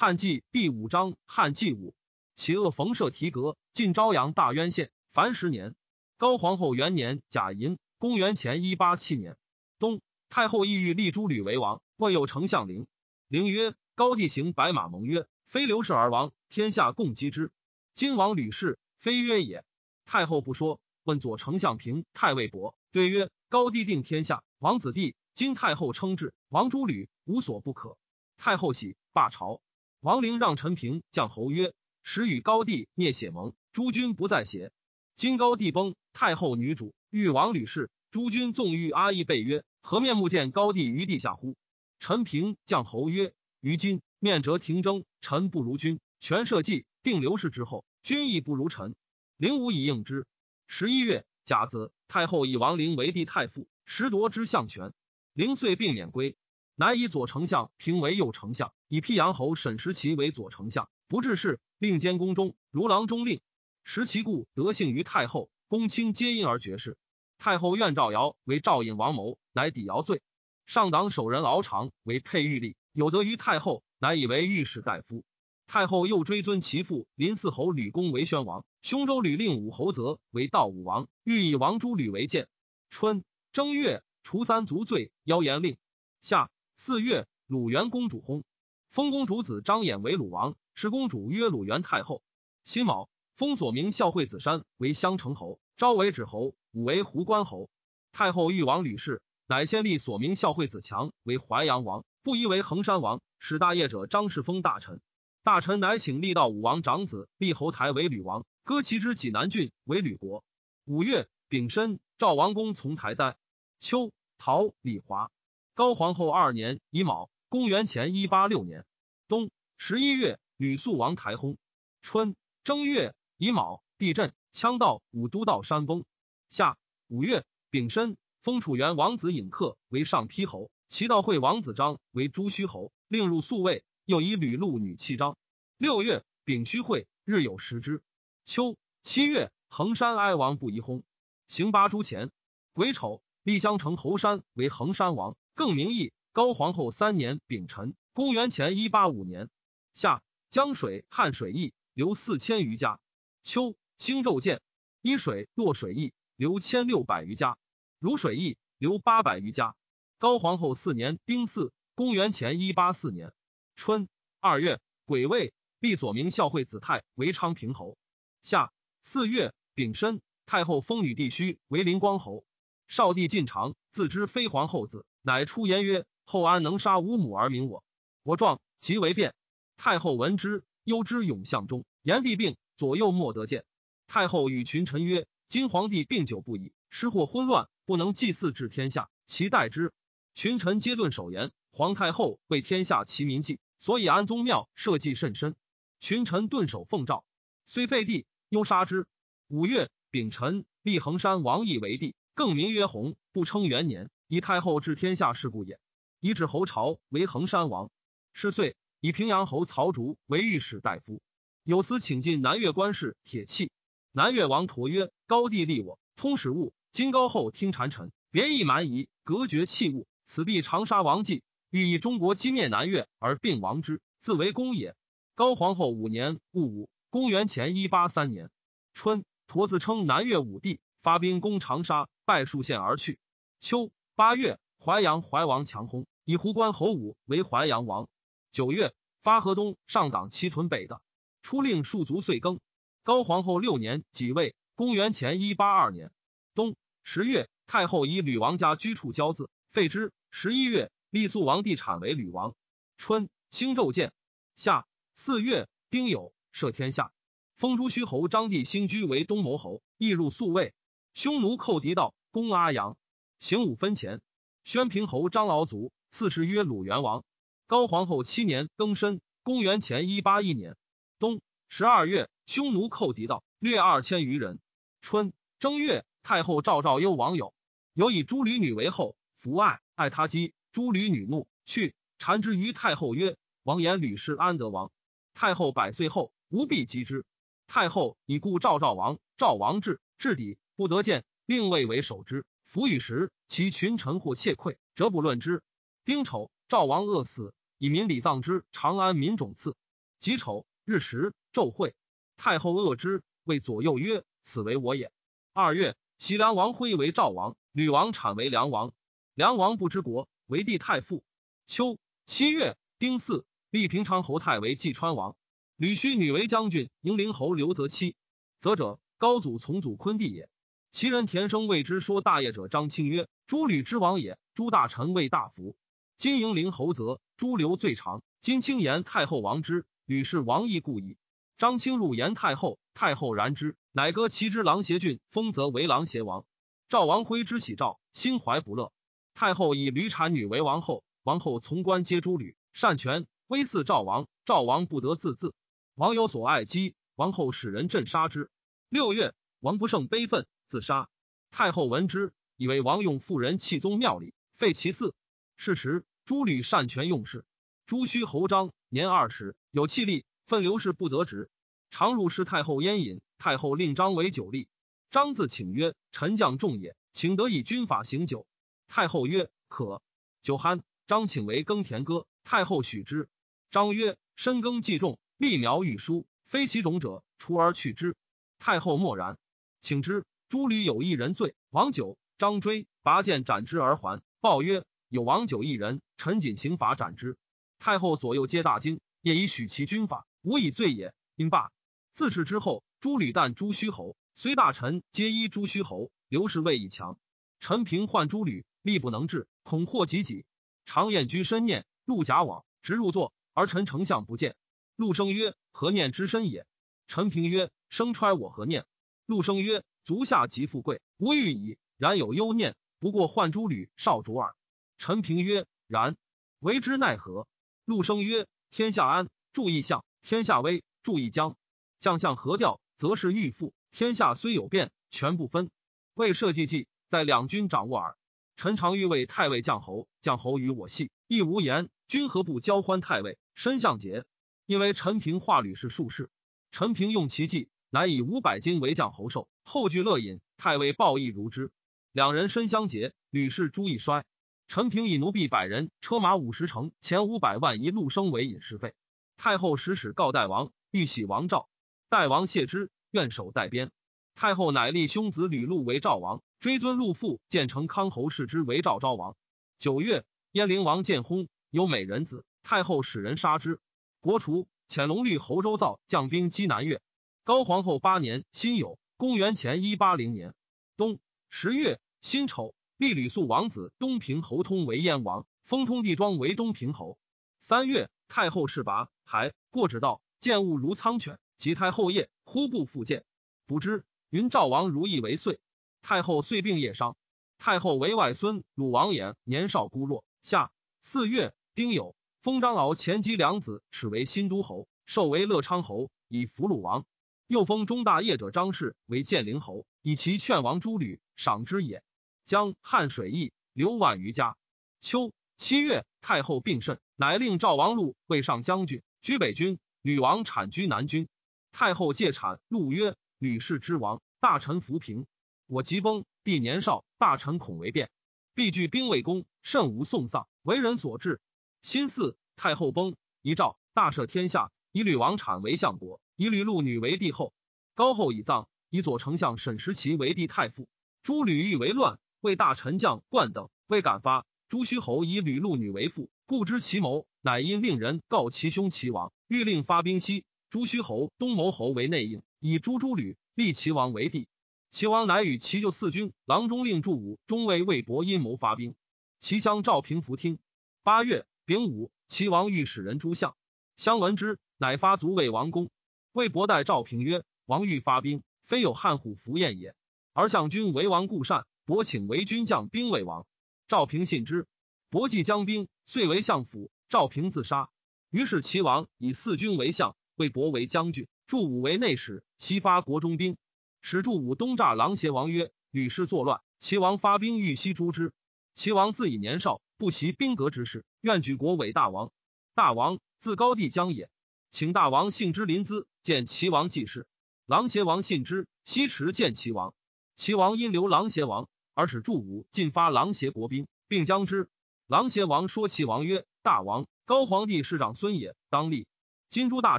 汉纪第五章汉纪五，其恶冯舍提阁，晋朝阳大渊县，凡十年。高皇后元年甲寅，公元前一八七年冬，太后意欲立诸吕为王，问有丞相陵。陵曰：高帝行白马盟约，非刘氏而亡，天下共击之。今王吕氏，非约也。太后不说，问左丞相平、太尉伯，对曰：高帝定天下，王子弟。今太后称制，王诸吕无所不可。太后喜，罢朝。王陵让陈平将侯曰：“时与高帝灭血盟，诸君不在邪？今高帝崩，太后女主欲王吕氏，诸君纵欲阿义备曰：何面目见高帝于地下乎？”陈平将侯曰：“于今面折廷争，臣不如君；权社稷，定刘氏之后，君亦不如臣。灵无以应之。”十一月甲子，太后以王陵为帝太傅，实夺之相权。灵遂并免归。乃以左丞相平为右丞相，以辟阳侯沈石齐为左丞相，不治事，令监宫中，如郎中令。时其故得幸于太后，公卿皆因而绝世。太后愿赵尧为赵隐王谋，乃抵尧罪。上党守人敖长为佩玉吏，有得于太后，乃以为御史大夫。太后又追尊其父林嗣侯吕公为宣王，兄州吕令武侯泽为道武王，欲以王诸吕为鉴。春正月，除三族罪，妖言令。夏。四月，鲁元公主薨，封公主子张衍为鲁王，是公主曰鲁元太后。辛卯，封所名孝惠子山为襄城侯，昭为止侯，武为胡关侯。太后欲王吕氏，乃先立所名孝惠子强为淮阳王，不疑为衡山王，使大业者张氏封大臣。大臣乃请立道武王长子立侯台为吕王，割其之济南郡为吕国。五月丙申，赵王公从台哉。秋，陶李华。高皇后二年乙卯，公元前一八六年冬十一月，吕肃王台薨。春正月乙卯，地震，羌道武都道山崩。夏五月丙申，封楚元王子尹克为上邳侯，齐道惠王子张为朱虚侯，令入宿卫。又以吕禄女妻章。六月丙戌会，日有食之。秋七月，衡山哀王不宜薨，行八诸前。癸丑，立襄城侯山为衡山王。更名义高皇后三年丙辰，公元前一八五年夏，江水汉水邑流四千余家。秋，兴骤见一水洛水邑流千六百余家，如水邑流八百余家。高皇后四年丁巳，公元前一八四年春二月癸未，立所名孝惠子泰为昌平侯。夏四月丙申，太后封禹地须为灵光侯。少帝晋长，自知非皇后子。乃出言曰：“后安能杀吾母而明我？我壮即为变。”太后闻之，忧之永相中。炎帝病，左右莫得见。太后与群臣曰：“今皇帝病久不已，失祸昏乱，不能祭祀治天下，其待之。”群臣皆顿守言：“皇太后为天下齐民计，所以安宗庙，社稷甚深。”群臣顿首奉诏，虽废帝，忧杀之。五月丙辰，立衡山王义为帝，更名曰弘，不称元年。以太后治天下事故也。以指侯朝为衡山王，是岁以平阳侯曹竹为御史大夫。有司请进南越官事铁器。南越王陀曰：“高帝立我通史物，今高后听谗臣，别意蛮夷，隔绝器物，此必长沙王计，欲以中国击灭南越而并王之，自为公也。”高皇后五年戊午，公元前一八三年春，陀自称南越武帝，发兵攻长沙，败数县而去。秋。八月，淮阳怀王强薨，以胡关侯武为淮阳王。九月，发河东上党齐屯北的，出令戍卒岁庚。高皇后六年己未，公元前一八二年冬十月，太后以吕王家居处交字废之。十一月，立肃王地产为吕王。春，兴纣建。夏四月，丁酉，赦天下，封朱虚侯张帝兴居为东牟侯，亦入宿卫。匈奴寇狄道，攻阿阳。行五分钱，宣平侯张敖卒，赐谥曰鲁元王。高皇后七年庚申，公元前一八一年冬十二月，匈奴寇狄道，掠二千余人。春正月，太后赵赵幽王友，有以诸吕女为后，福爱爱他姬。诸吕女怒，去缠之于太后曰：“王言吕氏安得王？”太后百岁后，无必击之。太后以故赵赵王，赵王至，至底不得见，令未为守之。伏与时，其群臣或窃窥，则不论之。丁丑，赵王饿死，以民礼葬之。长安民种赐。己丑，日食，昼会。太后恶之，谓左右曰：“此为我也。”二月，齐梁王辉为赵王，吕王产为梁王。梁王不知国，为帝太傅。秋七月，丁巳，立平昌侯太为济川王。吕须女为将军，迎陵侯刘泽妻。则者，高祖从祖昆弟也。其人田生谓之说大业者张清曰：“诸吕之王也。”诸大臣为大夫。今迎陵侯则诸刘最长。今轻言太后王之，吕氏王亦故矣。张清入言太后，太后然之，乃割其之郎邪郡，封则为郎邪王。赵王辉之喜赵，心怀不乐。太后以吕产女为王后，王后从官皆诸吕，擅权，威似赵王。赵王不得自治。王有所爱姬，王后使人镇杀之。六月，王不胜悲愤，自杀。太后闻之，以为王用妇人弃宗庙礼，废其嗣。是时，诸吕擅权用事。朱须侯张年二十，有气力。愤刘氏不得职，常入侍太后焉饮。太后令张为酒吏。张自请曰：“臣将重也，请得以军法行酒。”太后曰：“可。”酒酣，张请为耕田歌。太后许之。张曰：“深耕既重，立苗欲疏，非其种者，除而去之。”太后默然，请之。诸吕有一人罪，王九。张追拔剑斩之而还。报曰：“有王九一人，臣谨刑罚斩之。”太后左右皆大惊，夜以许其军法。无以罪也，应罢。自是之后，诸吕旦朱虚侯，虽大臣皆依朱虚侯。刘氏位以强，陈平患诸吕，力不能治，恐祸及己。常宴居深念，入贾往，直入座，而陈丞相不见。陆生曰：“何念之深也？”陈平曰：“生揣我何念？”陆生曰：“足下极富贵，无欲矣。然有忧念，不过患诸吕少主耳。”陈平曰：“然，为之奈何？”陆生曰：“天下安，注意相。”天下危，注意将将相合调，则是欲富。天下虽有变，全不分。为社稷计，在两军掌握耳。臣常欲为太尉将侯，将侯与我系，亦无言。君何不交欢太尉？身相节，因为陈平化吕氏术士。陈平用其计，乃以五百金为将侯寿，后具乐饮。太尉报义如之。两人身相结，吕氏诸亦衰。陈平以奴婢百人，车马五十乘，前五百万一路生为饮食费。太后使使告代王，欲喜王赵。代王谢之，愿守代边。太后乃立兄子吕禄为赵王，追尊陆父，建成康侯氏之为赵昭王。九月，燕灵王建薨，有美人子。太后使人杀之。国除，遣龙律侯周造将兵击南越。高皇后八年辛酉，公元前一八零年冬十月辛丑，立吕肃王子东平侯通为燕王，封通地庄为东平侯。三月。太后侍拔，还过指道，见物如苍犬。及太后夜，忽不复见。不知云赵王如意为岁。太后遂病夜伤。太后为外孙鲁王衍，年少孤弱。夏四月丁酉，封张敖前姬良子，始为新都侯，授为乐昌侯，以俘鲁王。又封中大业者张氏为建陵侯，以其劝王诸吕，赏之也。江汉水邑，留万余家。秋七月，太后病甚。乃令赵王禄为上将军，居北军。吕王产居南军。太后借产，禄曰：“吕氏之王，大臣扶平。我即崩，帝年少，大臣恐为变，必具兵卫宫，甚无送丧，为人所治。新巳，太后崩，遗诏大赦天下，以吕王产为相国，以吕禄女为帝后。高后以葬，以左丞相沈时齐为帝太傅。诸吕欲为乱，为大臣将冠等未敢发。朱虚侯以吕禄女为妇。故知其谋，乃因令人告其兄齐王，欲令发兵西。朱虚侯、东牟侯为内应，以朱诸吕，立齐王为帝。齐王乃与其就四军郎中令祝武中尉魏博阴谋发兵。齐相赵平服听。八月丙午，齐王欲使人诛相。相闻之，乃发卒魏王公。魏博代赵平曰：“王欲发兵，非有汉虎伏燕也，而相君为王故善。伯请为军将兵为王。”赵平信之。伯既将兵，遂为相府。赵平自杀。于是齐王以四军为相，魏博为将军，祝武为内史，西发国中兵。使祝武东诈狼邪王曰：“吕氏作乱，齐王发兵欲西诛之。齐王自以年少，不习兵革之事，愿举国为大王。大王自高帝将也，请大王幸之临淄，见齐王济世。狼邪王信之，西驰见齐王。齐王因留狼邪王，而使祝武进发狼邪国兵，并将之。”狼邪王说齐王曰：“大王，高皇帝是长孙也，当立。今诸大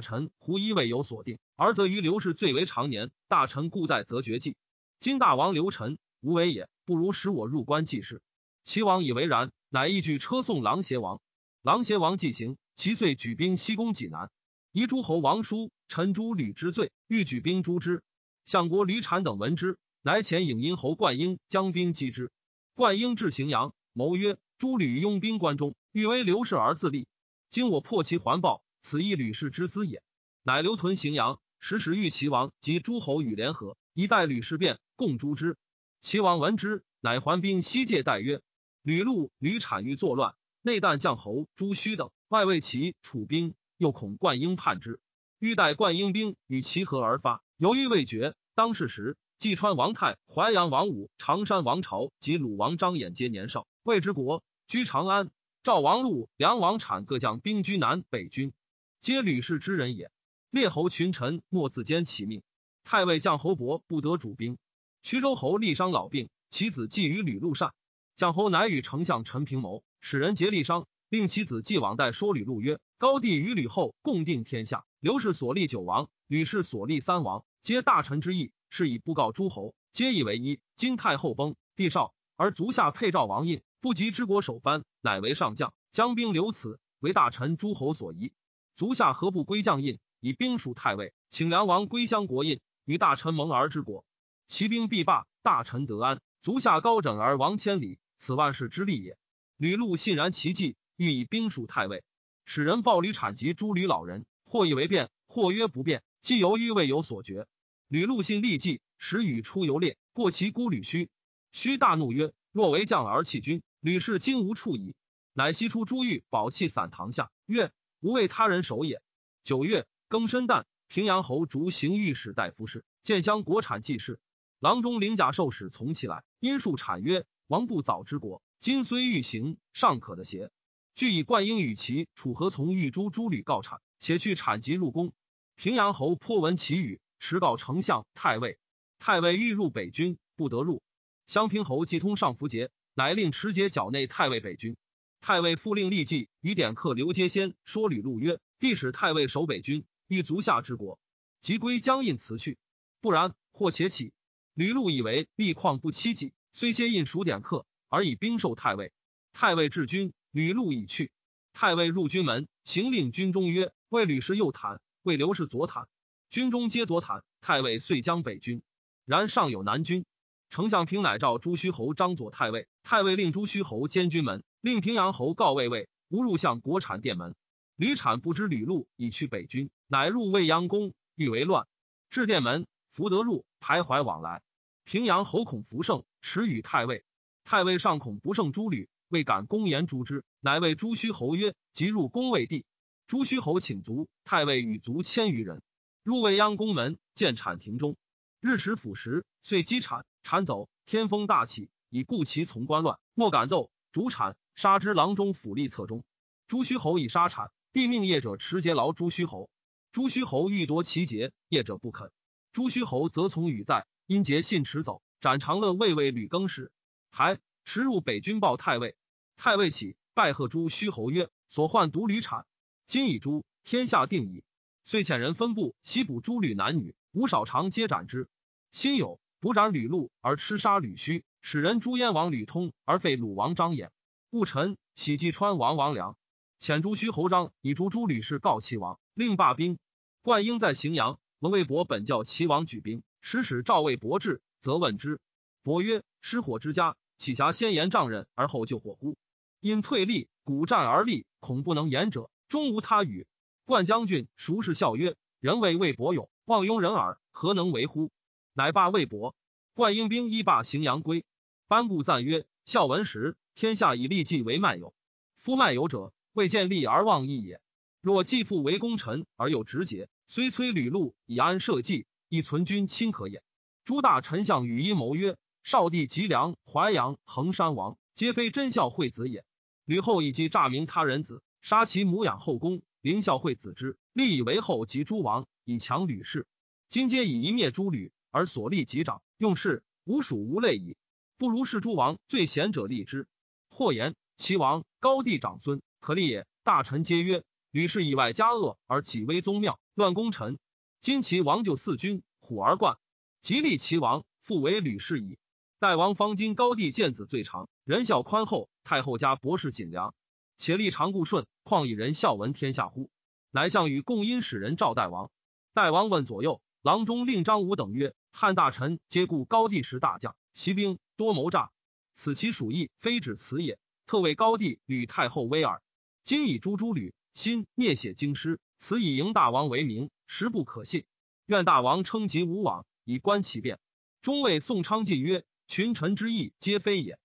臣胡一未有所定，而则于刘氏最为长年，大臣故代则绝迹。今大王刘臣无为也，不如使我入关济世。齐王以为然，乃一举车送狼邪王。狼邪王既行，其遂举兵西攻济南。夷诸侯王叔、陈诸吕之罪，欲举兵诛之。相国吕产等闻之，乃遣颍阴侯灌婴将兵击之。灌婴至荥阳，谋曰：“诸吕拥兵关中，欲为刘氏而自立。今我破其环抱，此亦吕氏之资也。”乃留屯荥阳，时时欲齐王及诸侯与联合，以待吕氏变，共诛之。齐王闻之，乃还兵西界，待曰：“吕禄、吕产欲作乱，内旦将侯朱须等，外为其楚兵。”又恐灌婴叛之，欲待灌婴兵与齐合而发。犹豫未决。当世时，济川王泰、淮阳王武、常山王朝及鲁王张衍皆年少，魏之国居长安。赵王禄、梁王产各将兵居南北军，皆吕氏之人也。列侯群臣莫自兼其命。太尉将侯伯不得主兵。徐州侯立商老病，其子寄于吕禄善。将侯乃与丞相陈平谋，使人结立商，令其子继往代说吕禄曰。高帝与吕后共定天下，刘氏所立九王，吕氏所立三王，皆大臣之意，是以不告诸侯，皆以为一。今太后崩，帝少，而足下配诏王印，不及之国首藩，乃为上将，将兵留此，为大臣诸侯所疑。足下何不归将印，以兵属太尉，请梁王归乡国印，与大臣盟而治国，其兵必罢，大臣得安。足下高枕而亡千里，此万世之利也。吕禄信然其计，欲以兵属太尉。使人报吕产及诸吕老人，或以为变，或曰不变，既由于未有所决。吕禄信立计，使与出游猎，过其孤吕须。须大怒曰：“若为将而弃君，吕氏今无处矣。”乃悉出珠玉宝器散堂下，曰：“吾为他人守也。”九月，庚申旦，平阳侯逐行御史大夫事，建乡国产济事。郎中领甲受使从其来，因数产曰：“王不早之国，今虽欲行，尚可的邪？”据以灌婴与其楚河从玉珠诸吕告产，且去产疾入宫。平阳侯颇闻其语，持告丞相、太尉。太尉欲入北军，不得入。襄平侯既通上符节，乃令持节剿内太尉北军。太尉复令立即与典客刘阶先说吕禄曰：“必使太尉守北军，欲足下之国，即归将印辞去。不然，或且起。”吕禄以为力况不欺己，虽先印属典客，而以兵授太尉。太尉治军。吕禄已去，太尉入军门，行令军中曰：“为吕氏右袒，为刘氏左袒。”军中皆左袒。太尉遂将北军。然尚有南军。丞相平乃召朱虚侯张左太尉。太尉令朱虚侯监军门，令平阳侯告卫尉，无入相国产殿门。吕产不知吕禄已去北军，乃入未央宫，欲为乱。至殿门，福得入，徘徊往来。平阳侯恐福胜，持与太尉。太尉尚恐不胜诸吕。未敢公言诛之，乃谓朱虚侯曰：“即入宫未地。”朱虚侯请卒，太尉与卒千余人，入未央宫门，见产庭中，日食腐食，遂击产。产走，天风大起，以故其从官乱，莫敢斗。主产，杀之郎中府吏侧中。朱虚侯以杀产，帝命业者持节劳朱虚侯。朱虚侯欲夺其节，业者不肯。朱虚侯则从与在，因节信持走，斩长乐卫尉吕更时，还持入北军报太尉。太尉起，拜贺诸虚侯曰：“所患独吕产，今已诛，天下定矣。”遂遣人分部西捕诸吕男女，吴少长皆斩之。辛有捕斩吕禄而吃杀吕须，使人诛燕王吕通而废鲁王张衍。戊辰，喜济川王王良，遣诸虚侯张以逐诸吕氏告齐王，令罢兵。灌婴在荥阳，闻魏博本教齐王举兵，使使赵魏伯至，则问之。伯曰：“失火之家，岂暇先言丈人而后救火乎？”因退立，鼓战而立，恐不能言者，终无他语。冠将军熟视笑曰：“人为魏伯勇，望庸人耳，何能为乎？”乃罢魏伯。冠英兵依罢荥阳归。班固赞曰：“孝文时，天下以利计为漫友。夫漫友者，未见利而忘义也。若继父为功臣而又直节，虽摧吕禄以安社稷，亦存君亲可也。”诸大臣相与阴谋曰：“少帝吉良、淮阳、衡山王，皆非真孝惠子也。”吕后以及诈名他人子，杀其母养后宫，凌孝惠子之，立以为后及诸王，以强吕氏。今皆以一灭诸吕，而所立及长，用事无属无类矣。不如是诸王最贤者立之。或言齐王高帝长孙可立也。大臣皆曰：吕氏以外加恶而己威宗庙，乱功臣。今齐王就四军，虎而冠，即立齐王，复为吕氏矣。代王方今高帝见子最长，仁孝宽厚，太后家博士谨良，且立长固顺，况以人孝闻天下乎？乃相与共因使人召代王。代王问左右郎中令张武等曰：“汉大臣皆故高帝时大将，骑兵多谋诈，此其属意，非止此也。特为高帝吕太后威耳。今以诛诸吕，心聂写京师，此以迎大王为名，实不可信。愿大王称疾无往，以观其变。”中尉宋昌进曰。群臣之意皆非也。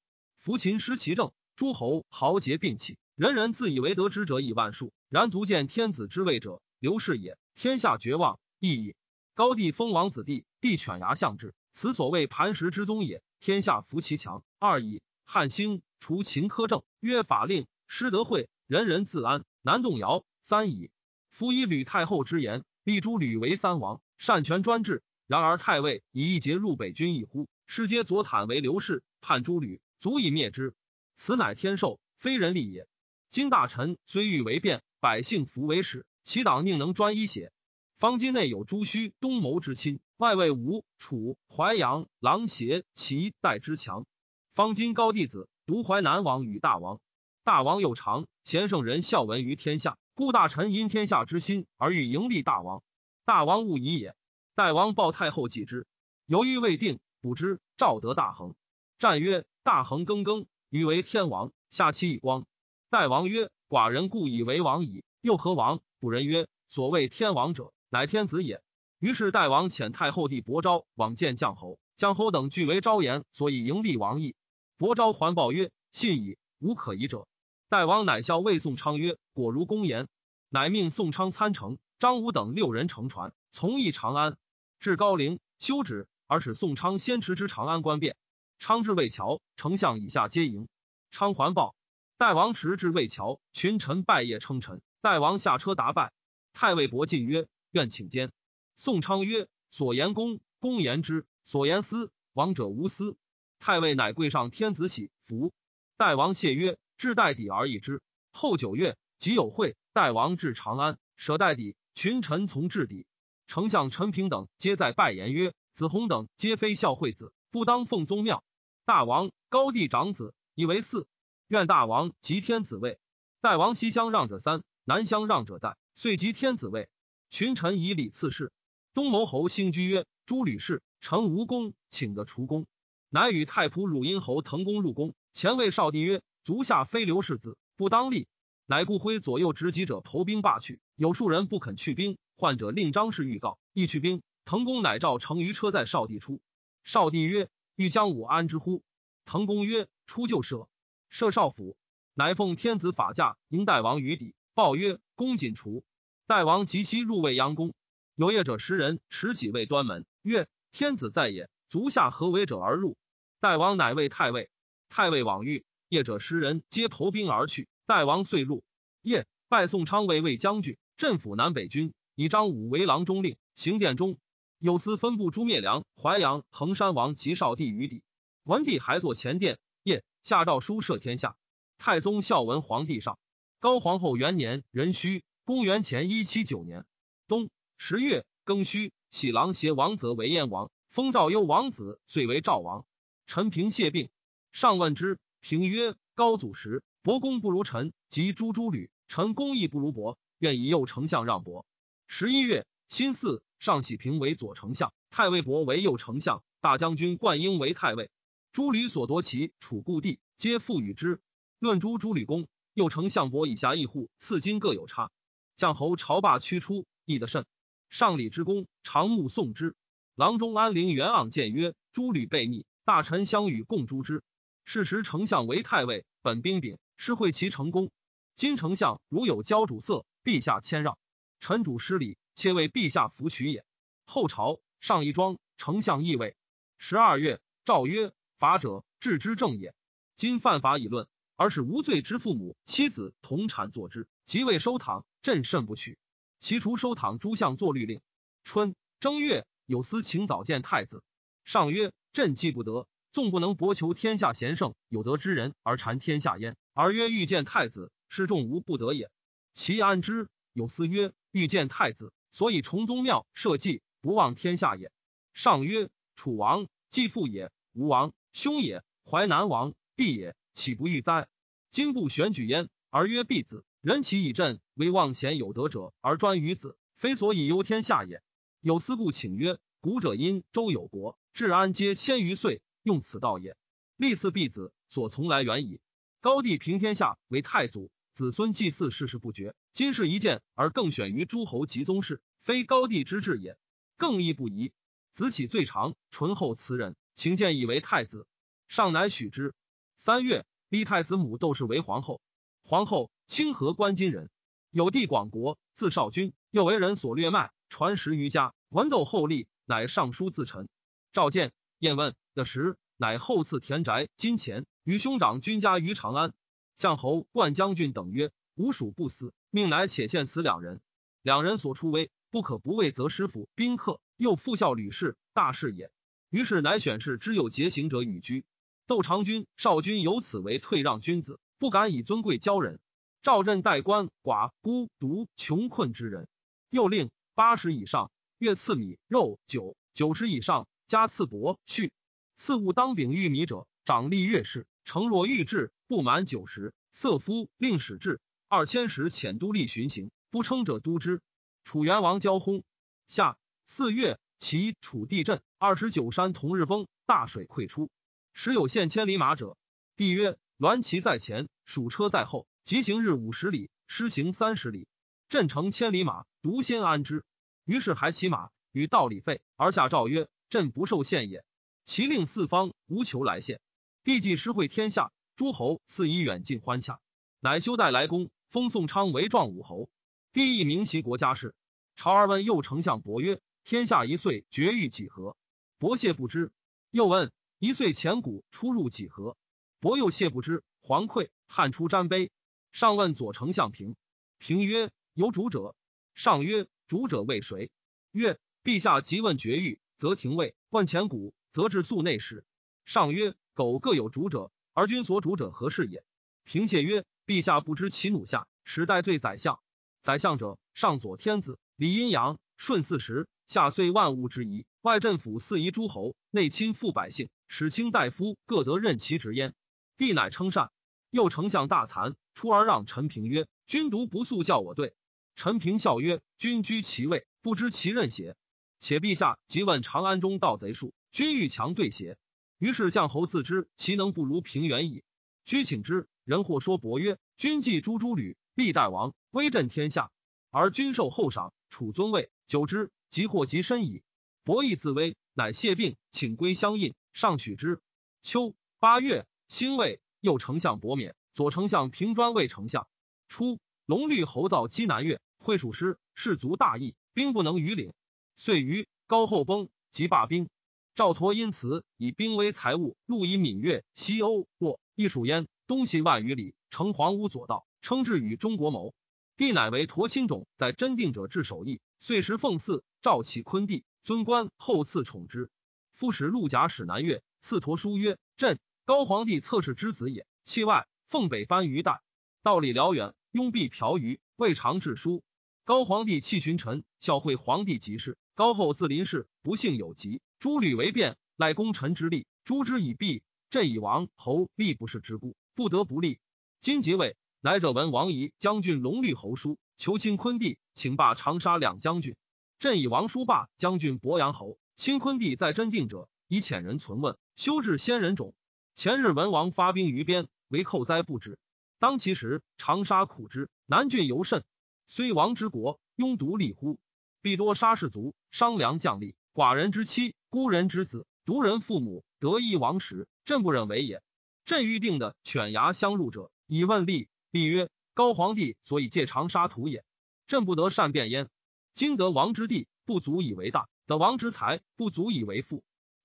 夫秦失其政，诸侯豪杰并起，人人自以为得之者以万数。然足见天子之位者，刘氏也。天下绝望，亦矣。高帝封王子弟，帝犬牙相之，此所谓磐石之宗也。天下服其强。二矣。汉兴除秦苛政，约法令，失德惠，人人自安，难动摇。三矣。夫以吕太后之言，立诸吕为三王，擅权专制。然而太尉以一节入北军，一乎？师皆左袒为刘氏，叛诸吕，足以灭之。此乃天授，非人力也。今大臣虽欲为变，百姓服为使，其党宁能专一邪？方今内有朱须、东谋之亲，外为吴、楚、淮阳、狼邪、齐、代之强。方今高弟子独淮南王与大王，大王又长，贤圣人孝闻于天下，故大臣因天下之心而欲迎立大王。大王勿疑也。代王报太后继之，犹豫未定。卜之，赵得大恒。战曰：“大恒更更，欲为天王，下其以光。”代王曰：“寡人故以为王矣。又何王？”古人曰：“所谓天王者，乃天子也。”于是代王遣太后弟伯昭往见将侯，将侯等俱为昭言，所以迎立王义。伯昭还报曰：“信矣，无可疑者。”代王乃笑魏宋昌曰：“果如公言。”乃命宋昌参乘，张武等六人乘船，从诣长安，至高陵，休止。而使宋昌先驰之长安关变，昌至魏桥，丞相以下皆迎。昌还报，代王持至魏桥，群臣拜谒称臣。代王下车答拜，太尉伯进曰：“愿请监。”宋昌曰：“所言公，公言之；所言私，王者无私。”太尉乃跪上天子玺服。代王谢曰：“至代底而已之。”后九月，即有会，代王至长安，舍代底，群臣从至底。丞相陈平等皆在拜言曰。子弘等皆非孝惠子，不当奉宗庙。大王高帝长子，以为嗣。愿大王即天子位。代王西乡让者三，南乡让者在，遂即天子位。群臣以礼赐事。东牟侯兴居曰：“诸吕氏臣无功，请得除功。”乃与太仆汝阴侯腾公入宫。前卫少帝曰：“足下非刘氏子，不当立。”乃故挥左右执戟者投兵罢去。有数人不肯去兵，患者令张氏预告，亦去兵。滕公乃召乘于车，在少帝出。少帝曰：“欲将吾安之乎？”滕公曰：“出就射，射少府，乃奉天子法驾迎代王于邸。报曰：“公瑾除。”代王及其入未央宫，有业者十人持戟卫端门，曰：“天子在也，足下何为者而入？”代王乃谓太尉。太尉往谕，业者十人皆投兵而去。代王遂入。夜拜宋昌为魏将军，镇抚南北军，以张武为郎中令，行殿中。有司分部诛灭梁、淮阳、衡山王及少帝于邸。文帝还坐前殿，夜下诏书赦天下。太宗孝文皇帝上。高皇后元年壬戌，公元前一七九年冬十月庚戌，喜郎携王泽为燕王，封赵幽王子，遂为赵王。陈平谢病，上问之，平曰：“高祖时，伯公不如臣，及诸诸吕，臣公亦不如伯，愿以右丞相让伯。”十一月辛巳。上喜平为左丞相，太尉伯为右丞相，大将军冠英为太尉。诸吕所夺其楚故地，皆赋予之。论诸诸吕公，右丞相伯以下一户，赐金各有差。将侯朝罢驱出，益得甚。上礼之功，常目送之。郎中安陵元盎谏曰：“诸吕悖逆，大臣相与共诛之。”是时丞相为太尉，本兵柄，是会其成功。今丞相如有骄主色，陛下谦让，臣主失礼。且为陛下服取也。后朝上一庄，丞相议位。十二月，诏曰：“法者，治之正也。今犯法以论，而使无罪之父母妻子同产作之，即未收堂，朕甚不取。其除收堂诸相作律令。春正月，有司请早见太子。上曰：朕既不得，纵不能博求天下贤圣有德之人而缠天下焉。而曰欲见太子，是众无不得也。其安之，有司曰：“欲见太子，所以崇宗庙社稷，不忘天下也。”上曰：“楚王继父也，吴王兄也，淮南王弟也，岂不欲哉？今不选举焉，而曰必子。人其以朕为望贤有德者而专于子，非所以忧天下也。有司故请曰：古者因周有国，治安皆千余岁，用此道也。立嗣必子，所从来远矣。高帝平天下为太祖，子孙祭祀世事不绝。今世一见而更选于诸侯及宗室，非高帝之志也，更亦不宜。子启最长，醇厚慈仁，请见以为太子。上乃许之。三月，立太子母窦氏为皇后。皇后清河关津人，有弟广国，字少君，又为人所掠卖，传十余家。文窦后立，乃尚书自陈。召见，验问的时，乃后赐田宅金钱，与兄长君家于长安。将侯冠将军等曰：“吾属不死，命乃且献此两人。两人所出威，不可不为则师傅宾客。”又复孝吕氏，大事也。于是乃选士之有节行者与居。窦长君、少君由此为退让君子，不敢以尊贵骄人。赵任代官寡孤独穷困之人，又令八十以上月赐米肉酒，九十以上加赐帛絮。赐物当秉玉米者，长吏月事，诚若玉制，不满九十。色夫令使至二千石遣都吏巡行，不称者督之。楚元王交薨，下。四月，齐楚地震，二十九山同日崩，大水溃出，时有限千里马者。帝曰：“栾骑在前，蜀车在后，急行日五十里，施行三十里。朕乘千里马，独先安之。”于是还骑马与道理废，而下诏曰：“朕不受限也。”其令四方无求来献。帝既施惠天下，诸侯赐以远近欢洽，乃修代来公，封宋昌为壮武侯。帝亦明其国家事。朝而问右丞相伯曰。天下一岁绝育几何？伯谢不知。又问一岁钱谷出入几何？伯又谢不知。黄溃汉出沾杯。上问左丞相平，平曰：有主者。上曰：主者为谁？曰：陛下即问绝育，则廷尉；问钱谷，则至宿内史。上曰：苟各有主者，而君所主者何事也？平谢曰：陛下不知其弩下，时代罪宰相。宰相者，上左天子，理阴阳，顺四时。下遂万物之宜，外镇抚四夷诸侯，内亲附百姓，使卿大夫各得任其职焉。帝乃称善。右丞相大惭，出而让陈平曰：“君独不速教我对。”陈平笑曰：“君居其位，不知其任邪？且陛下即问长安中盗贼数，君欲强对邪？”于是将侯自知其能不如平原矣。居请之，人或说伯曰：“君既诛诸吕，历代王，威震天下，而君受厚赏，处尊位，久之。”即祸及身矣。伯亦自危，乃谢病，请归相印，上取之。秋八月，辛未，右丞相伯冕，左丞相平专为丞相。初，龙绿侯造击南越，会蜀师，士卒大义，兵不能逾领。遂于高后崩，即罢兵。赵佗因此以兵为财物，路以闽越、西欧、沃亦属焉，东西万余里，城黄屋左道，称至与中国谋。帝乃为佗亲种，在真定者治守义。岁时奉祀，赵启坤帝尊官，后赐宠之。复使陆贾使南越，赐陀书曰：“朕高皇帝侧室之子也。”弃外奉北藩于代，道理辽远，拥蔽嫖鱼，未尝致书。高皇帝弃群臣，教会皇帝即事。高后自临事，不幸有疾，诸吕为变，赖功臣之力，诛之以弊。朕以王侯力不是之故，不得不立。今即位，来者闻王仪将军龙绿侯书。求亲昆帝，请罢长沙两将军。朕以王叔罢将军博阳侯。亲昆帝在真定者，以遣人存问，修治先人种。前日文王发兵于边，为寇灾不止。当其时，长沙苦之，南郡尤甚。虽王之国，庸独立乎？必多杀士卒，伤良将吏，寡人之妻，孤人之子，独人父母，得一王时，朕不忍为也。朕预定的犬牙相入者，以问吏。吏曰。高皇帝所以借长沙土也，朕不得善变焉。今得王之地，不足以为大；得王之财，不足以为富。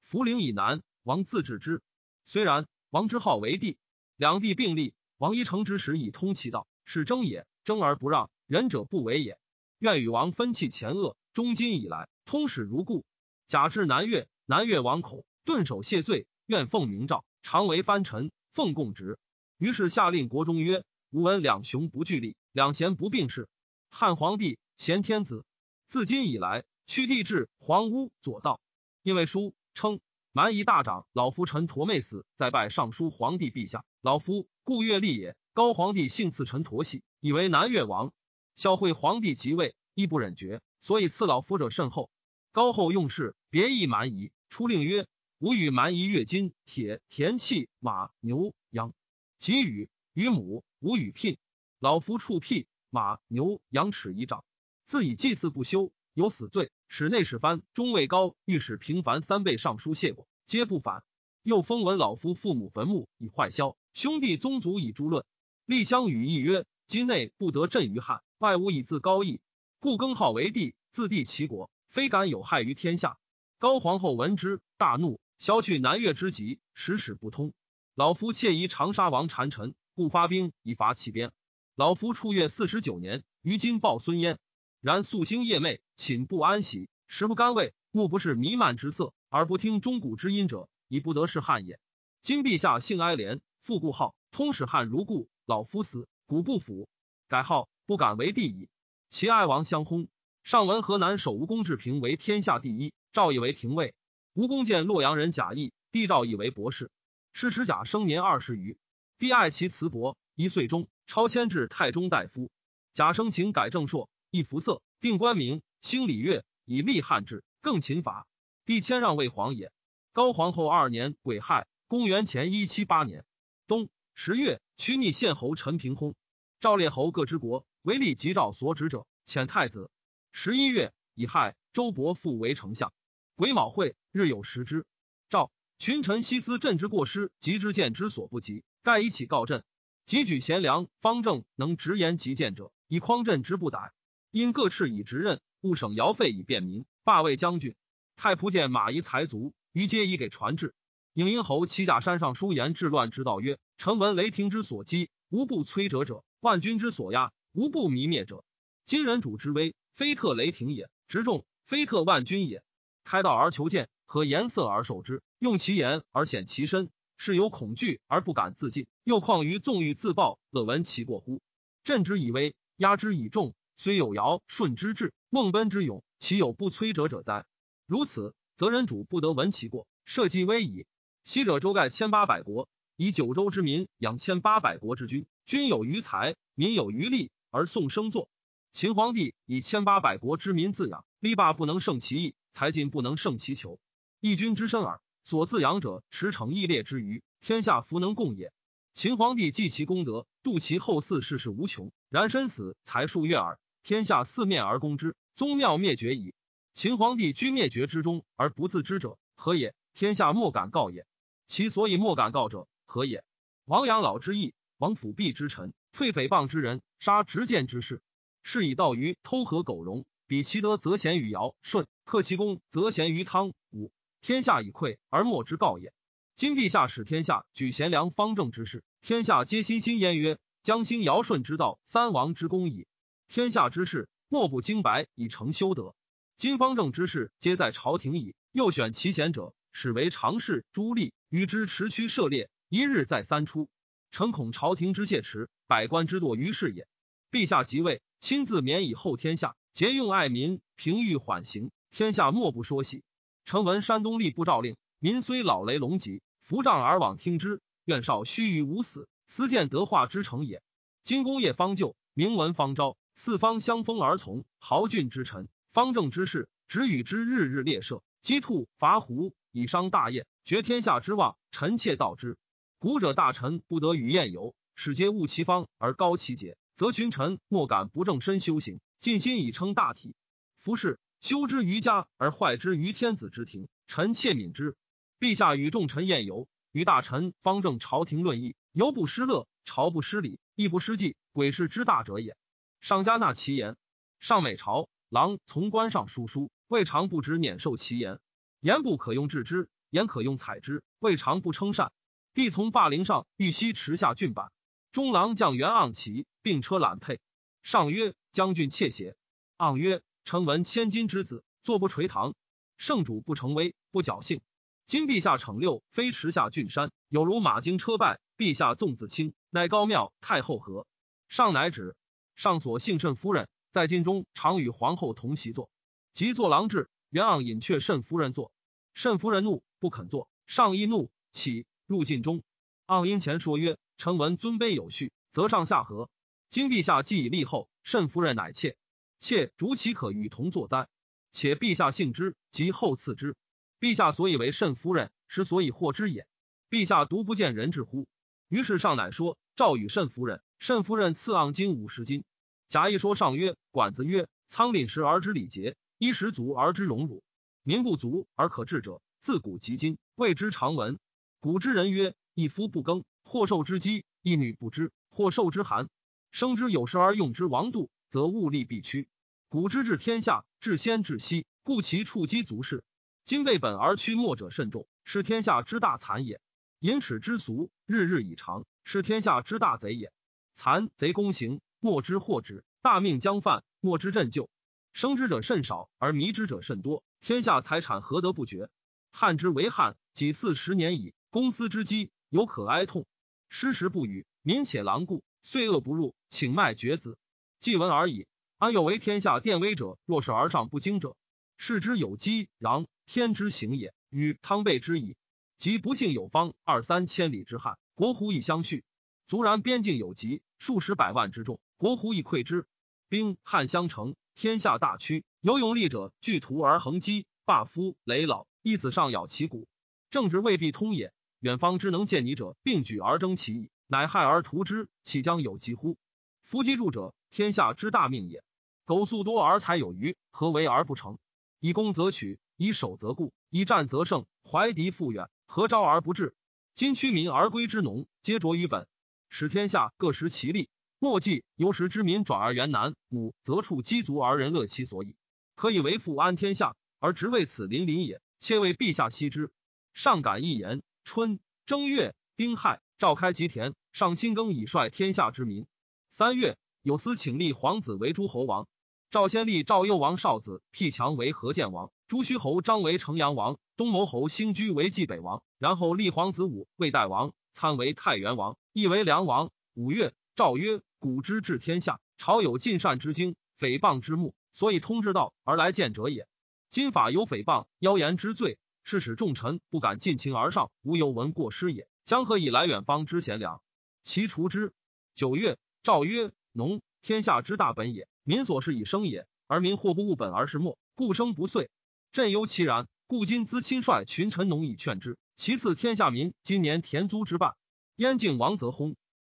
涪陵以南，王自治之。虽然，王之好为帝，两地并立，王一成之时以通其道，是争也。争而不让，仁者不为也。愿与王分弃前恶，中今以来，通使如故。假至南越，南越王恐，顿首谢罪，愿奉明诏，常为藩臣，奉贡职。于是下令国中曰。吾闻两雄不俱力，两贤不并事。汉皇帝，贤天子。自今以来，屈帝至皇屋左道，因为书称蛮夷大长老夫陈陀妹死，在拜尚书皇帝陛下。老夫故越立也。高皇帝幸赐陈陀系，以为南越王。孝惠皇帝即位，亦不忍绝，所以赐老夫者甚厚。高后用事，别意蛮夷，出令曰：吾与蛮夷越金、铁、田器、马、牛、羊。己与与母，吾与聘。老夫触辟马、牛、羊齿一丈，自以祭祀不休，有死罪。使内史藩中尉高御史平凡三倍上书谢过，皆不反。又封文老夫父母坟墓以坏销，兄弟宗族以诛论。立相与议曰：今内不得镇于汉，外无以自高义，故更号为帝，自帝齐国，非敢有害于天下。高皇后闻之，大怒，削去南越之极，使使不通。老夫窃疑长沙王谗臣，故发兵以伐其边。老夫出越四十九年，于今报孙焉。然夙兴夜寐，寝不安息，食不甘味，目不是弥漫之色，而不听钟鼓之音者，已不得是汉也。今陛下幸哀怜，复故号，通使汉如故。老夫死，古不服，改号不敢为帝矣。其爱王相轰。上闻河南守吴公志平为天下第一，赵以为廷尉。吴公见洛阳人贾谊，帝赵以为博士。师使贾生年二十余，帝爱其辞伯，一岁中超迁至太中大夫。贾生请改正朔，一服色，定官名，兴礼乐，以立汉制，更勤法。帝谦让为皇也。高皇后二年癸亥，公元前一七八年冬十月。屈逆献侯陈平薨，赵列侯各之国为立即诏所指者，遣太子。十一月乙亥，周勃复为丞相。癸卯会，日有食之。赵群臣悉思朕之过失，及之见之所不及，盖以起告朕。即举贤良方正能直言极谏者，以匡朕之不逮。因各敕以直任，务省徭费以便民，罢魏将军。太仆见马夷才卒，于皆以给传至。颍阴侯齐甲山上书言治乱之道曰：“臣闻雷霆之所击，无不摧折者；万军之所压，无不弥灭者。今人主之威，非特雷霆也；执众，非特万军也。开道而求见，和颜色而受之，用其言而显其身，是有恐惧而不敢自尽。又况于纵欲自暴，乐闻其过乎？振之以威，压之以重，虽有尧舜之志，孟奔之勇，其有不摧折者哉？如此，则人主不得闻其过，社稷危矣。”昔者周盖千八百国，以九州之民养千八百国之君，君有余财，民有余力，而宋生作。秦皇帝以千八百国之民自养，力霸不能胜其意，才尽不能胜其求。一君之身耳，所自养者，驰骋异列之余，天下弗能共也。秦皇帝继其功德，度其后嗣，世事无穷。然身死才数月耳，天下四面而攻之，宗庙灭绝矣。秦皇帝居灭绝之中而不自知者，何也？天下莫敢告也。其所以莫敢告者何也？王养老之意，王辅弼之臣，退诽谤之人，杀执谏之士，是以道于偷和苟容，比其德则贤于尧舜，克其功则贤于汤武。天下已溃而莫之告也。今陛下使天下举贤良方正之事，天下皆欣欣焉曰：将兴尧舜之道，三王之功矣。天下之事，莫不精白以成修德。今方正之事，皆在朝廷矣。又选其贤者。使为常侍朱棣，与之持驱涉猎，一日再三出。臣恐朝廷之懈迟，百官之惰于事也。陛下即位，亲自免以后天下，节用爱民，平欲缓刑，天下莫不说喜。臣闻山东吏部诏令，民虽老雷龙疾，扶杖而往听之，愿少须臾无死，思见德化之成也。今功业方就，名闻方昭，四方相封而从，豪俊之臣，方正之士，只与之日日猎射，击兔伐狐。以伤大业，绝天下之望。臣妾道之。古者大臣不得与宴游，使皆务其方而高其节，则群臣莫敢不正身修行，尽心以称大体。夫是修之于家而坏之于天子之庭，臣妾悯之。陛下与众臣宴游，与大臣方正朝廷论议，犹不失乐，朝不失礼，亦不失祭，鬼事之大者也。上加纳其言，上美朝郎从官上书书，未尝不知免受其言。言不可用治之，言可用采之。未尝不称善。帝从霸陵上欲西池下郡板，中郎将袁盎骑并车揽辔。上曰：“将军窃邪？”盎曰：“臣闻千金之子，坐不垂堂。圣主不成威，不侥幸。今陛下逞六，非池下郡山，有如马经车败。陛下纵子轻，乃高庙太后何？上乃止。上所幸甚夫人，在晋中常与皇后同席坐。即坐郎至，元盎引却慎夫人坐。慎夫人怒，不肯坐。上亦怒，起入晋中。盎因前说曰：“臣闻尊卑有序，则上下和。今陛下既已立后，慎夫人乃妾，妾逐其可与同坐哉？且陛下幸之，即后赐之。陛下所以为慎夫人，实所以获之也。陛下独不见人质乎？”于是上乃说：“诏与慎夫人。”慎夫人赐盎金五十金。贾谊说上曰：“管子曰：‘仓廪实而知礼节，衣食足而知荣辱。民不足而可治者，自古及今谓之常闻。’古之人曰：‘一夫不耕，或受之饥；一女不知，或受之寒。生之有时而用之王度，则物力必屈。古之治天下，治先治息，故其处机足是。今为本而屈末者甚众，是天下之大残也。淫耻之俗，日日以长，是天下之大贼也。’”残贼公行，莫之祸止；大命将犯，莫之振救。生之者甚少，而迷之者甚多。天下财产何得不绝？汉之为汉，几四十年矣。公私之机，犹可哀痛。失时不语，民且狼顾，岁恶不入，请脉绝子。既闻而已。安有为天下奠威者？若是而上不惊者，视之有机壤，天之行也。与汤备之矣。即不幸有方二三千里之汉，国乎以相续。卒然边境有疾，数十百万之众，国乎以溃之。兵汉相承，天下大屈。有勇力者，聚图而横击，罢夫累老，一子上咬其骨。政治未必通也。远方之能见你者，并举而争其意，乃害而图之，岂将有疾乎？夫击助者，天下之大命也。苟粟多而财有余，何为而不成？以攻则取，以守则固，以战则胜。怀敌复远，何招而不至？今屈民而归之农，皆着于本。使天下各食其力，莫计由时之民转而原南母，则处积足而人乐其所以，可以为父安天下，而直为此邻邻也。切为陛下惜之。上感一言：春正月丁亥，召开吉田，上新耕以率天下之民。三月，有司请立皇子为诸侯王。赵先立赵幽王少子辟强为河建王，朱虚侯张为城阳王，东牟侯兴居为冀北王，然后立皇子武为代王，参为太原王。亦为梁王。五月，诏曰：“古之治天下，朝有尽善之经，诽谤之目，所以通之道而来见者也。今法有诽谤、妖言之罪，是使众臣不敢尽情而上，无由闻过失也。将何以来远方之贤良？其除之。”九月，诏曰：“农，天下之大本也。民所是以生也，而民或不务本而是末，故生不遂。朕忧其然，故今兹亲率群臣农以劝之。其次，天下民今年田租之半。”燕靖王则薨。